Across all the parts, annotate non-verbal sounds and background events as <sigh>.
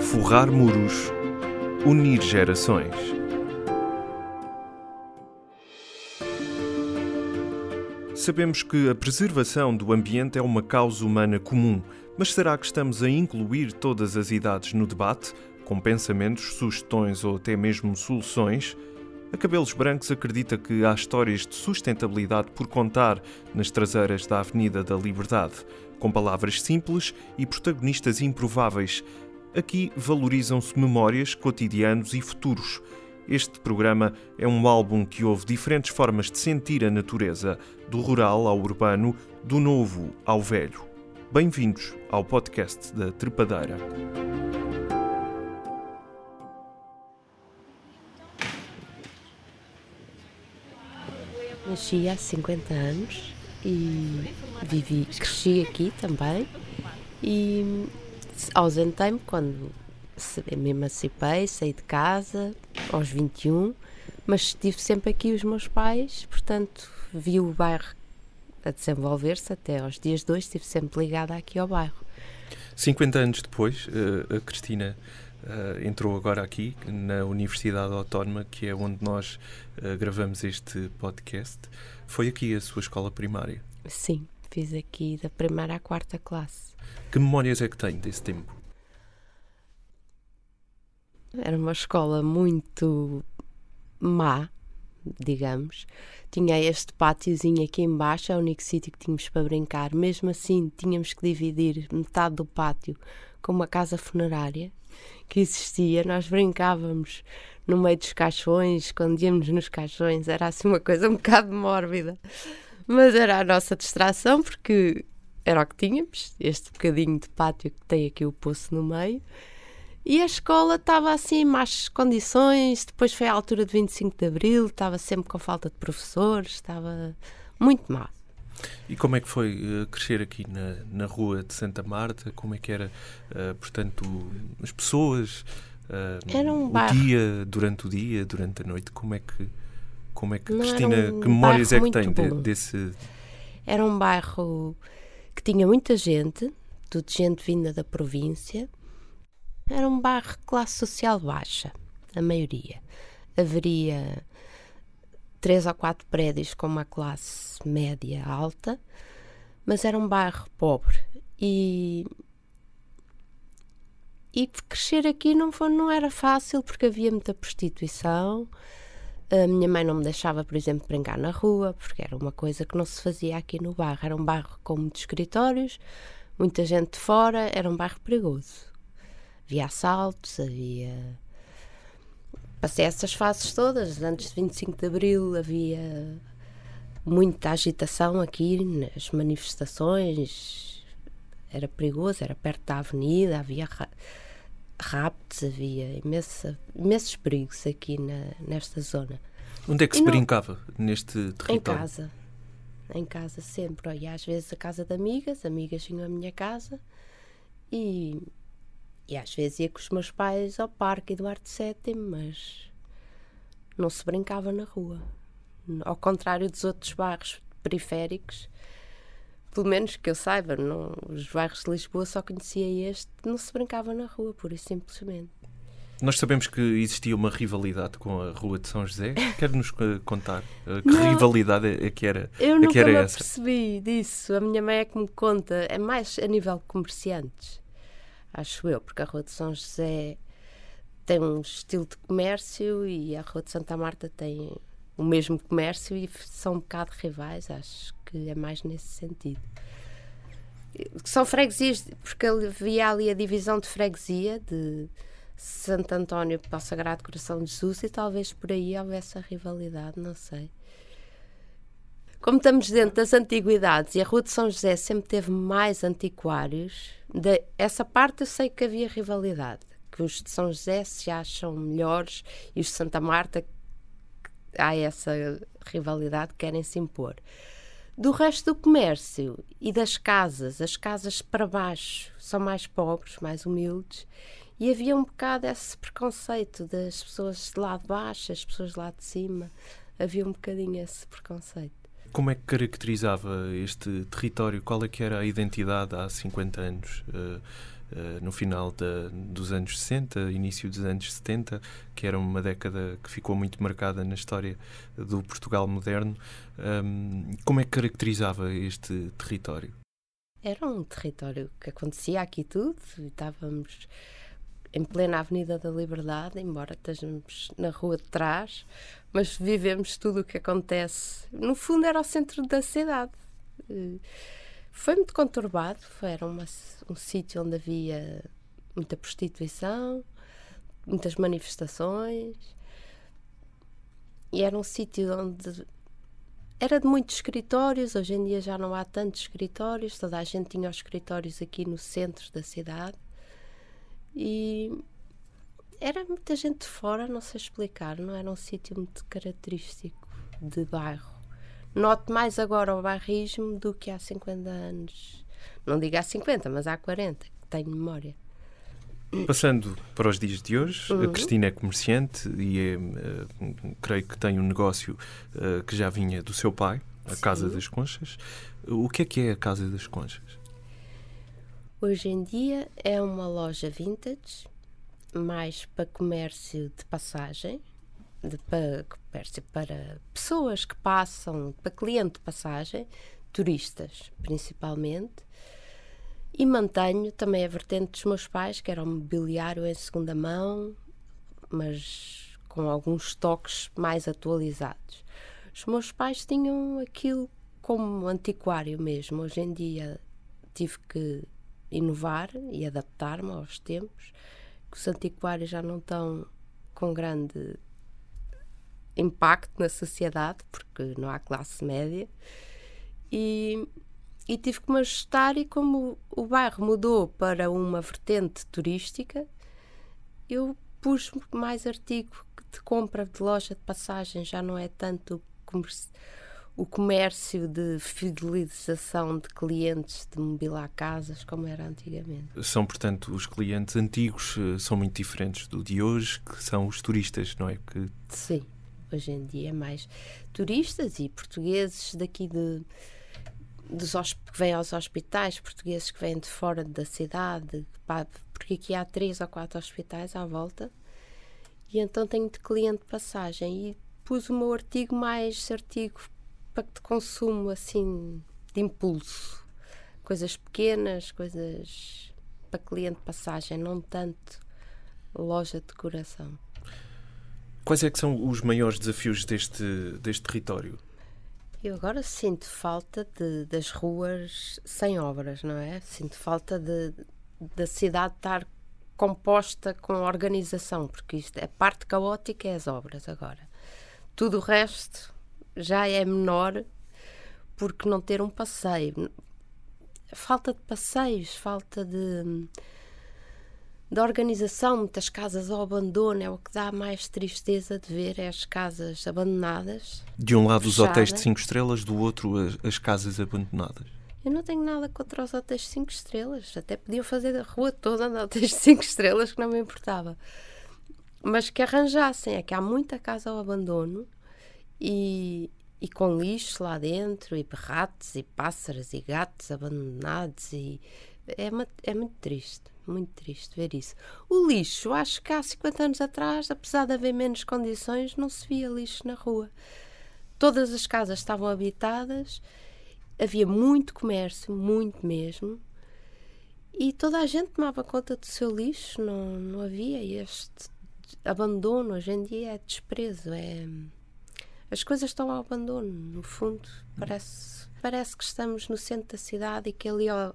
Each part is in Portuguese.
Forrar muros, unir gerações. Sabemos que a preservação do ambiente é uma causa humana comum, mas será que estamos a incluir todas as idades no debate, com pensamentos, sugestões ou até mesmo soluções? A Cabelos Brancos acredita que há histórias de sustentabilidade por contar nas traseiras da Avenida da Liberdade, com palavras simples e protagonistas improváveis. Aqui valorizam-se memórias, cotidianos e futuros. Este programa é um álbum que houve diferentes formas de sentir a natureza, do rural ao urbano, do novo ao velho. Bem-vindos ao podcast da Trepadeira. Nasci há 50 anos e vivi, cresci aqui também e ausentei-me quando me emancipei, saí de casa aos 21, mas estive sempre aqui os meus pais, portanto vi o bairro a desenvolver-se até aos dias hoje, estive sempre ligada aqui ao bairro. 50 anos depois, eh, a Cristina uh, entrou agora aqui na Universidade Autónoma, que é onde nós uh, gravamos este podcast. Foi aqui a sua escola primária? Sim, fiz aqui da primeira à quarta classe. Que memórias é que tem desse tempo? Era uma escola muito má, digamos. Tinha este pátiozinho aqui embaixo, é o único sítio que tínhamos para brincar. Mesmo assim, tínhamos que dividir metade do pátio com uma casa funerária que existia. Nós brincávamos no meio dos caixões, escondíamos nos caixões, era assim uma coisa um bocado mórbida. Mas era a nossa distração, porque era o que tínhamos, este bocadinho de pátio que tem aqui o poço no meio. E a escola estava assim em más condições. Depois foi a altura de 25 de Abril, estava sempre com falta de professores, estava muito mal. E como é que foi uh, crescer aqui na, na rua de Santa Marta? Como é que era, uh, portanto, as pessoas? Uh, era um o bairro. dia, durante o dia, durante a noite? Como é que, como é que Não, Cristina, um que memórias é que tem de, desse... Era um bairro que tinha muita gente, tudo gente vinda da província. Era um bairro de classe social baixa, a maioria. Haveria três ou quatro prédios com uma classe média alta, mas era um bairro pobre. E, e crescer aqui não, foi, não era fácil porque havia muita prostituição. A minha mãe não me deixava, por exemplo, brincar na rua, porque era uma coisa que não se fazia aqui no bairro. Era um bairro com muitos escritórios, muita gente de fora, era um bairro perigoso. Havia assaltos, havia. Passei essas fases todas. Antes de 25 de Abril havia muita agitação aqui nas manifestações. Era perigoso, era perto da avenida, havia ra raptos, havia imensa, imensos perigos aqui na, nesta zona. Onde é que E se não- brincava neste Em território? casa. Em casa sempre. E às vezes a casa de amigas, amigas vinham à minha casa e, e às vezes ia com os meus pais ao Parque Eduardo VII, mas não se brincava na rua. Ao contrário dos outros bairros periféricos, pelo menos que eu saiba, não, os bairros de Lisboa só conhecia este, não se brincava na rua, pura e simplesmente. Nós sabemos que existia uma rivalidade com a Rua de São José. <laughs> Quer-nos eh, contar eh, que Não. rivalidade é, que era, Eu é que era essa? apercebi disso. A minha mãe é que me conta. É mais a nível de comerciantes, acho eu, porque a Rua de São José tem um estilo de comércio e a Rua de Santa Marta tem o mesmo comércio e são um bocado rivais. Acho que é mais nesse sentido. São freguesias, porque havia ali a divisão de freguesia de Santo António para o Sagrado Coração de Jesus e talvez por aí houvesse a rivalidade, não sei. Como estamos dentro das antiguidades e a Rua de São José sempre teve mais antiquários, de, essa parte eu sei que havia rivalidade, que os de São José se acham melhores e os de Santa Marta há essa rivalidade que querem se impor. Do resto do comércio e das casas, as casas para baixo são mais pobres, mais humildes, e havia um bocado esse preconceito das pessoas de lá de baixo, as pessoas de lá de cima, havia um bocadinho esse preconceito. Como é que caracterizava este território? Qual é que era a identidade há 50 anos? Uh, uh, no final dos anos 60, início dos anos 70, que era uma década que ficou muito marcada na história do Portugal moderno. Um, como é que caracterizava este território? Era um território que acontecia aqui tudo, estávamos em plena Avenida da Liberdade, embora estejamos na rua de trás, mas vivemos tudo o que acontece. No fundo, era o centro da cidade. Eh, foi muito conturbado, foi, era uma, um sítio onde havia muita prostituição, muitas manifestações, e era um sítio onde era de muitos escritórios, hoje em dia já não há tantos escritórios, toda a gente tinha os escritórios aqui no centro da cidade. E era muita gente de fora, não sei explicar, não era um sítio muito característico de bairro. Noto mais agora o bairrismo do que há 50 anos. Não digo há 50, mas há 40, que tenho memória. Passando para os dias de hoje, uhum. a Cristina é comerciante e é, uh, creio que tem um negócio uh, que já vinha do seu pai, a Sim. Casa das Conchas. O que é que é a Casa das Conchas? Hoje em dia é uma loja vintage, mais para comércio de passagem, de, para para pessoas que passam, para cliente de passagem, turistas principalmente. E mantenho também a vertente dos meus pais, que era o mobiliário em segunda mão, mas com alguns toques mais atualizados. Os meus pais tinham aquilo como antiquário mesmo. Hoje em dia tive que inovar e adaptar-me aos tempos, que os antiquários já não estão com grande impacto na sociedade, porque não há classe média, e, e tive que me ajustar. E como o bairro mudou para uma vertente turística, eu pus mais artigo de compra de loja de passagem, já não é tanto o comércio de fidelização de clientes de mobilar casas como era antigamente. São, portanto, os clientes antigos eh, são muito diferentes do de hoje, que são os turistas, não é? Que... Sim, hoje em dia é mais turistas e portugueses daqui de dos que vêm aos hospitais, portugueses que vêm de fora da cidade, porque aqui há três ou quatro hospitais à volta, e então tenho de cliente passagem e pus o meu artigo mais artigo de consumo assim de impulso. Coisas pequenas, coisas para cliente passagem, não tanto loja de decoração. Quais é que são os maiores desafios deste, deste território? Eu agora sinto falta de, das ruas sem obras, não é? Sinto falta de, da cidade estar composta com organização, porque isto é parte caótica é as obras agora. Tudo o resto já é menor porque não ter um passeio. Falta de passeios, falta de, de organização, muitas casas ao abandono, é o que dá mais tristeza de ver, é as casas abandonadas. De um lado fechadas. os hotéis de 5 estrelas, do outro as, as, casas abandonadas. Eu não tenho nada contra os hotéis de 5 estrelas, até podiam fazer a rua toda de hotéis de 5 estrelas, que não me importava. Mas que arranjassem, é que há muita casa ao abandono e, e com lixo lá dentro, e ratos, e pássaros, e gatos abandonados, e é, é muito triste, muito triste ver isso. O lixo, acho que há 50 anos atrás, apesar de haver menos condições, não se via lixo na rua. Todas as casas estavam habitadas, havia muito comércio, muito mesmo, e toda a gente tomava conta do seu lixo, não, não havia este abandono, hoje em dia é desprezo, é as coisas estão ao abandono, no fundo. Parece, parece que estamos no centro da cidade e que ali, ao,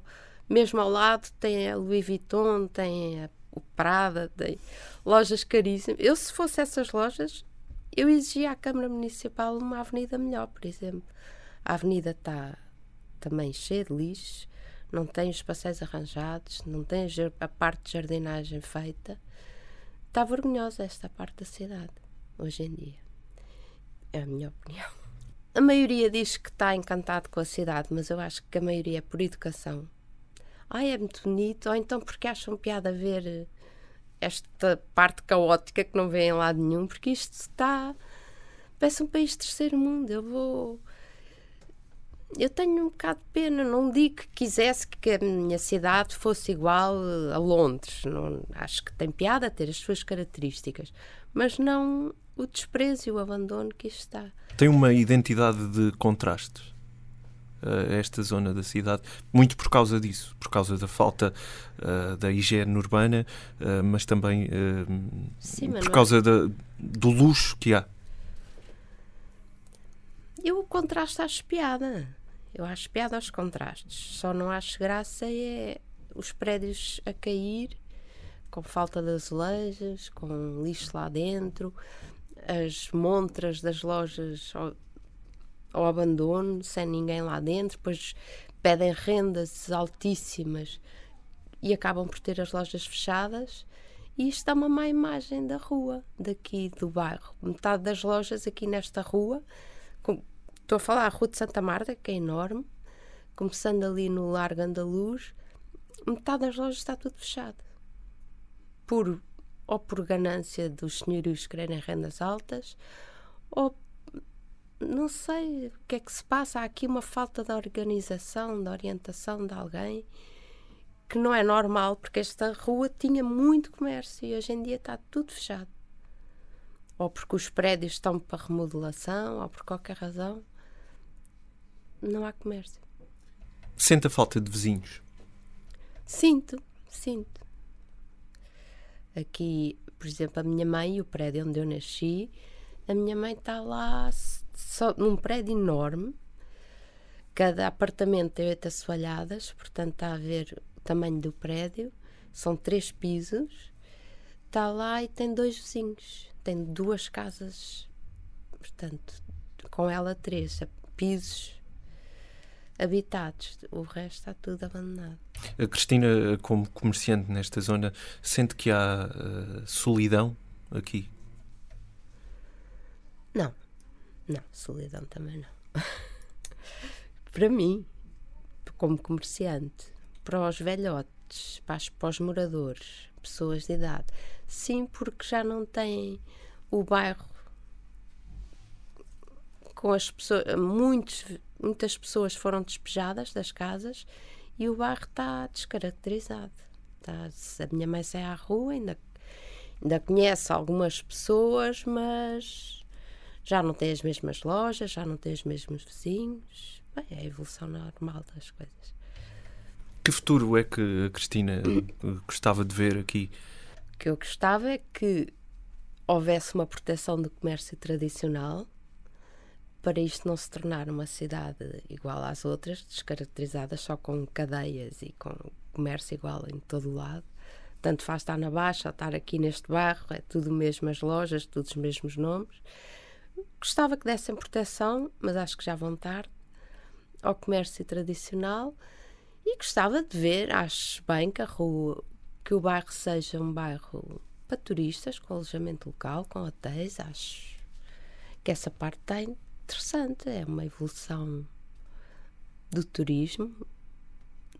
mesmo ao lado, tem a Louis Vuitton, tem a, o Prada, tem lojas caríssimas. Eu, se fosse essas lojas, eu exigia à Câmara Municipal uma avenida melhor, por exemplo. A avenida está também cheia de lixo, não tem os passeios arranjados, não tem a parte de jardinagem feita. Está vergonhosa esta parte da cidade, hoje em dia. É a minha opinião. A maioria diz que está encantado com a cidade, mas eu acho que a maioria é por educação. Ai, é muito bonito, ou então porque acham piada ver esta parte caótica que não vem em lado nenhum, porque isto está. Parece um país terceiro mundo. Eu vou. eu tenho um bocado de pena. Não digo que quisesse que a minha cidade fosse igual a Londres. Não, acho que tem piada ter as suas características, mas não o desprezo e o abandono que isto está. Tem uma identidade de contrastes uh, esta zona da cidade, muito por causa disso, por causa da falta uh, da higiene urbana, uh, mas também Sim, por causa é... da, do luxo que há. Eu o contraste acho piada. Eu acho piada aos contrastes. Só não acho graça é os prédios a cair com falta de azulejos, com lixo lá dentro, as montras das lojas ao, abandono, sem ninguém lá dentro, depois pedem rendas altíssimas e acabam por ter as lojas fechadas. E isto dá uma má imagem da rua, daqui do bairro. Metade das lojas aqui nesta rua, estou a falar a Rua de Santa Marta, que é enorme, começando ali no Largo Andaluz, metade das lojas está tudo fechado. Por, ou por ganância dos senhorios quererem rendas altas, ou não sei o que é que se passa. Há aqui uma falta de organização, de orientação de alguém que não é normal, porque esta rua tinha muito comércio e hoje em dia está tudo fechado. Ou porque os prédios estão para remodelação, ou por qualquer razão, não há comércio. Sente a falta de vizinhos? Sinto, sinto. Aqui, por exemplo, a minha mãe, o prédio onde eu nasci, a minha mãe está lá só, num prédio enorme. Cada apartamento tem oito assoalhadas, portanto está a ver o tamanho do prédio. São três pisos. Está lá e tem dois vizinhos. Tem duas casas, portanto, com ela três pisos habitados. O resto está tudo abandonado. A Cristina, como comerciante nesta zona, sente que há uh, solidão aqui? Não, não, solidão também não. <laughs> para mim, como comerciante, para os velhotes, para, para os moradores, pessoas de idade, sim, porque já não têm o bairro com as pessoas, muitos, muitas pessoas foram despejadas das casas e o bairro está descaracterizado. Se a minha mãe sai à rua, ainda, ainda conhece algumas pessoas, mas já não tem as mesmas lojas, já não tem os mesmos vizinhos. Bem, é a evolução normal das coisas. Que futuro é que a Cristina gostava de ver aqui? O que eu gostava é que houvesse uma proteção do comércio tradicional para isto não se tornar uma cidade igual às outras, descaracterizada só com cadeias e com comércio igual em todo o lado. Tanto faz estar na Baixa, estar aqui neste bairro, é tudo mesmas lojas, todos os mesmos nomes. Gostava que dessem proteção, mas acho que já vão tarde, ao comércio tradicional e gostava de ver, acho bem que a rua, que o bairro seja um bairro para turistas, com alojamento local, com hotéis, acho que essa parte tem interessante, é uma evolução do turismo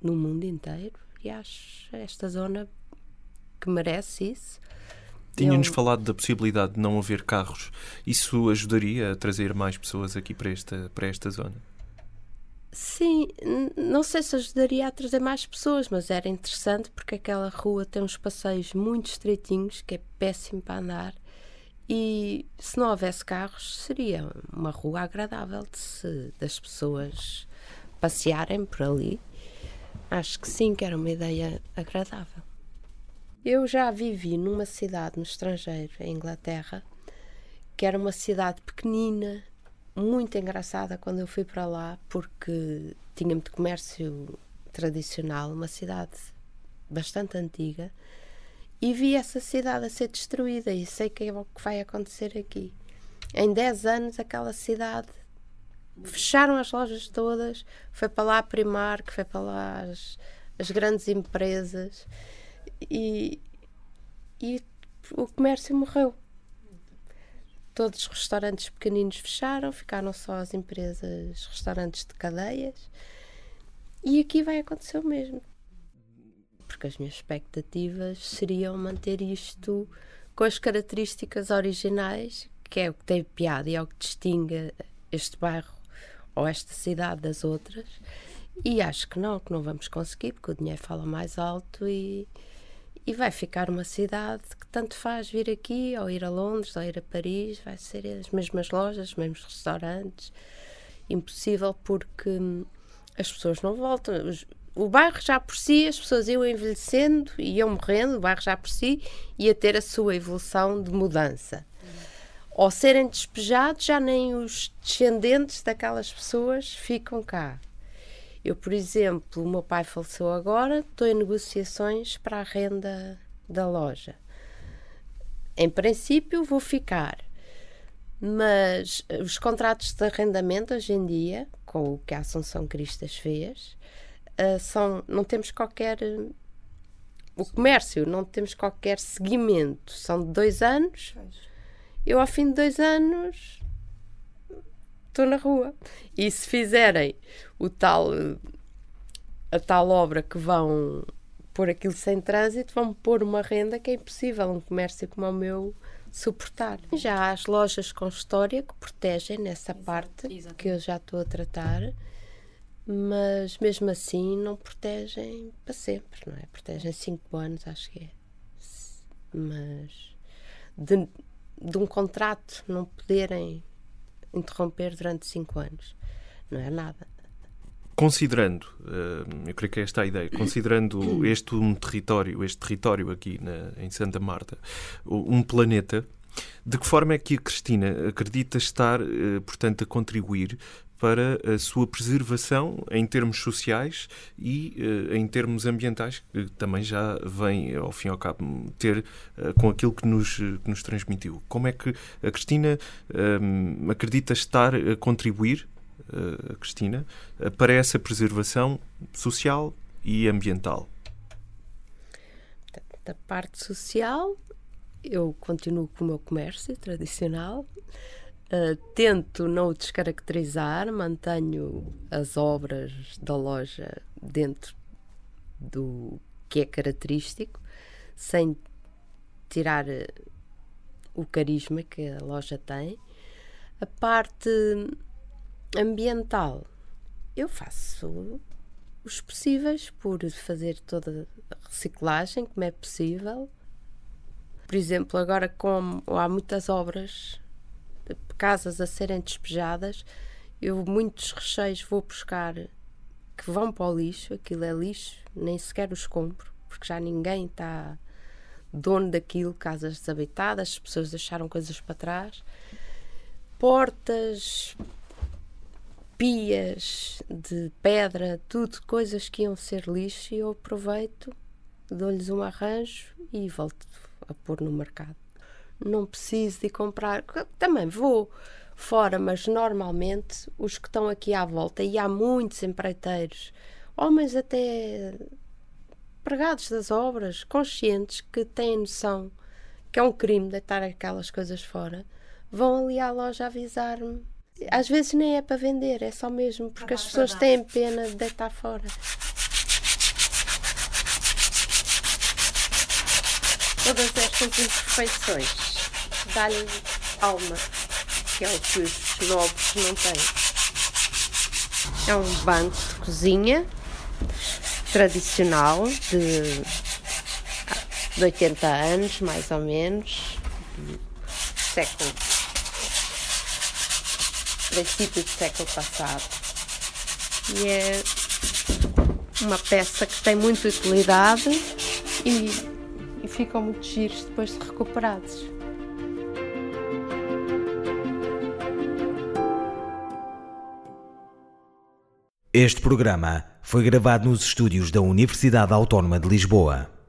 no mundo inteiro e acho esta zona que merece isso. Tinha-nos Eu... falado da possibilidade de não haver carros. Isso ajudaria a trazer mais pessoas aqui para esta, para esta zona? Sim, não sei se ajudaria a trazer mais pessoas, mas era interessante porque aquela rua tem uns passeios muito estreitinhos que é péssimo para andar e se não houvesse carros, seria uma rua agradável de se, das pessoas passearem por ali. Acho que sim, que era uma ideia agradável. Eu já vivi numa cidade no estrangeiro, em Inglaterra, que era uma cidade pequenina, muito engraçada quando eu fui para lá, porque tinha muito comércio tradicional, uma cidade bastante antiga e vi essa cidade a ser destruída e sei que é o que vai acontecer aqui. Em 10 anos, aquela cidade fecharam as lojas todas, foi para lá a Primark, foi para lá as, as grandes empresas e, e o comércio morreu. Todos os restaurantes pequeninos fecharam, ficaram só as empresas, restaurantes de cadeias. E aqui vai acontecer o mesmo porque as minhas expectativas seriam manter isto com as características originais, que é o que tem piada e é o que distingue este bairro ou esta cidade das outras. E acho que não, que não vamos conseguir, porque o dinheiro fala mais alto e, e vai ficar uma cidade que tanto faz vir aqui, ou ir a Londres, ou ir a Paris, vai ser as mesmas lojas, os mesmos restaurantes. Impossível porque hum, as pessoas não voltam. O bairro já por si, as pessoas iam envelhecendo, iam morrendo, o bairro já por si ia ter a sua evolução de mudança. Ao serem despejados, já nem os descendentes daquelas pessoas ficam cá. Eu, por exemplo, o meu pai faleceu agora, estou em negociações para a renda da loja. Em princípio, vou ficar. Mas os contratos de arrendamento hoje em dia, com o que a Assunção Cristas fez, uh, são, não temos qualquer. o comércio, não temos qualquer seguimento. São de dois anos. Eu, ao fim de dois anos, estou na rua. E se fizerem o tal, a tal obra que vão pôr aquilo sem trânsito, vão pôr uma renda que é impossível um comércio como o meu suportar. Já há as lojas com história que protegem nessa Exato, parte exatamente. que eu já estou a tratar, mas mesmo assim não protegem para sempre, não é? Protegem 5 anos, acho que é. Mas de, de um contrato não poderem interromper durante cinco anos. Não é nada. Considerando, eh, eu creio que é esta a ideia, considerando este um território, este território aqui na, em Santa Marta, um planeta, de que forma é que a Cristina acredita estar, eh, portanto, a contribuir para a sua preservação em termos sociais e uh, em termos ambientais, que também já vem, ao fim e ao cabo, ter uh, com aquilo que nos, que nos transmitiu. Como é que a Cristina um, acredita estar a contribuir, a Cristina, para essa preservação social e ambiental? Da parte social, eu continuo com o meu comércio tradicional. Uh, tento não o descaracterizar, mantenho as obras da loja dentro do que é característico, sem tirar uh, o carisma que a loja tem. A parte ambiental, eu faço os possíveis por fazer toda a reciclagem, como é possível. Por exemplo, agora como há muitas obras casas a serem despejadas, eu muitos recheios vou buscar que vão para o lixo, aquilo é lixo, nem sequer os compro, porque já ninguém está dono daquilo, casas desabitadas, as pessoas deixaram coisas para trás. Portas, pias de pedra, tudo coisas que iam ser lixo e eu aproveito, dou-lhes um arranjo e volto a pôr no mercado não preciso de comprar. Também vou fora, mas normalmente os que estão aqui à volta, e há muitos empreiteiros, homens até pregados das obras, conscientes que têm noção que é um crime deitar aquelas coisas fora, vão ali à loja avisar-me. Às vezes nem é para vender, é só mesmo porque as pessoas têm pena de deitar fora. Todas estas imperfeições dá-lhe alma, que é o que os novos não têm. É um banco de cozinha tradicional de, de 80 anos, mais ou menos, século princípio do século passado. E é uma peça que tem muita utilidade e, e ficam muito giros depois de recuperados. Este programa foi gravado nos estúdios da Universidade Autónoma de Lisboa.